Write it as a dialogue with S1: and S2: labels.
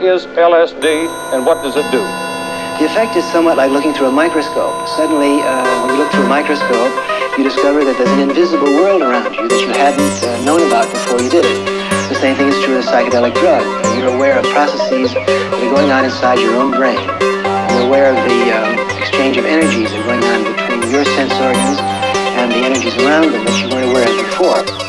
S1: is LSD and what does it do?
S2: The effect is somewhat like looking through a microscope. Suddenly, uh, when you look through a microscope, you discover that there's an invisible world around you that you hadn't uh, known about before you did it. The same thing is true of a psychedelic drug. You're aware of processes that are going on inside your own brain. You're aware of the um, exchange of energies that are going on between your sense organs and the energies around them that you weren't aware of before.